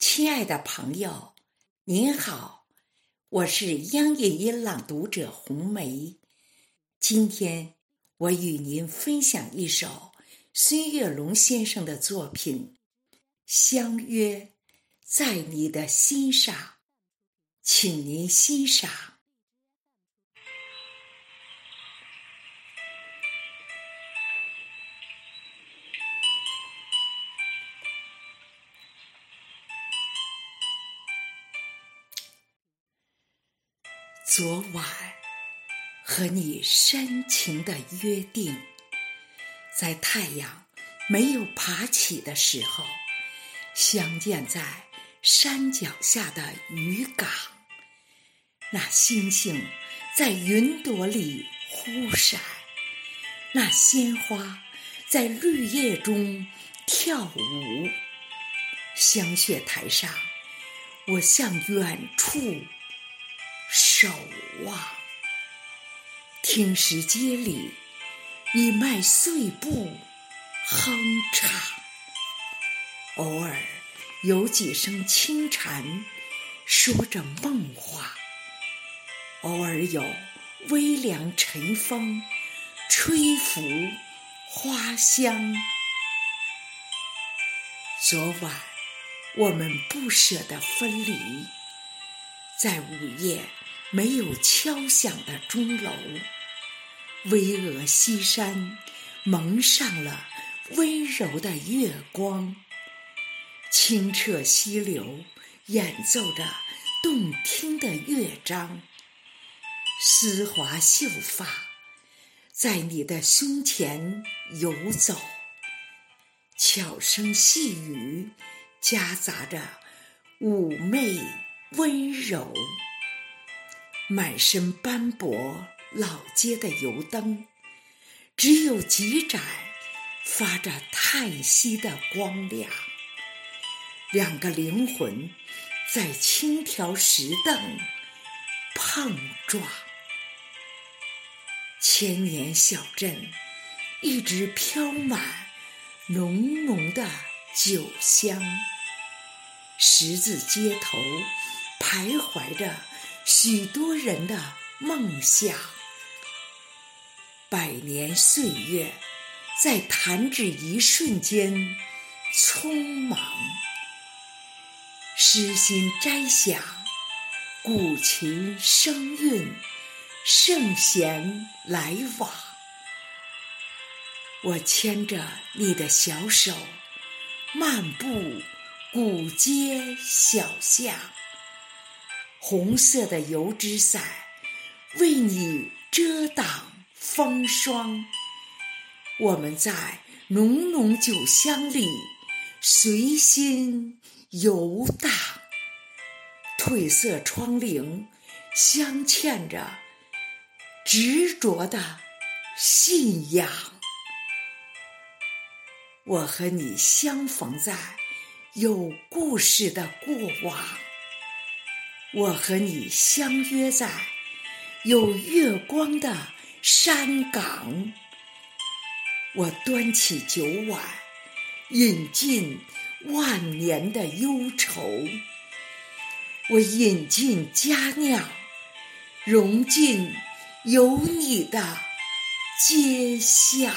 亲爱的朋友，您好，我是央影音朗读者红梅。今天我与您分享一首孙月龙先生的作品《相约在你的心上》，请您欣赏。昨晚和你深情的约定，在太阳没有爬起的时候，相见在山脚下的渔港。那星星在云朵里忽闪，那鲜花在绿叶中跳舞。香雪台上，我向远处。守望，听石阶里你迈碎步哼唱。偶尔有几声轻蝉说着梦话，偶尔有微凉晨风吹拂花香。昨晚我们不舍得分离，在午夜。没有敲响的钟楼，巍峨西山蒙上了温柔的月光，清澈溪流演奏着动听的乐章，丝滑秀发在你的胸前游走，悄声细语夹杂着妩媚温柔。满身斑驳，老街的油灯，只有几盏发着叹息的光亮。两个灵魂在轻条石凳碰撞。千年小镇一直飘满浓浓的酒香。十字街头徘徊着。许多人的梦想，百年岁月在弹指一瞬间匆忙。诗心摘响，古琴声韵，圣贤来往。我牵着你的小手，漫步古街小巷。红色的油纸伞为你遮挡风霜，我们在浓浓酒香里随心游荡。褪色窗棂镶嵌着执着的信仰。我和你相逢在有故事的过往。我和你相约在有月光的山岗，我端起酒碗，饮尽万年的忧愁，我饮尽佳酿，融进有你的街巷。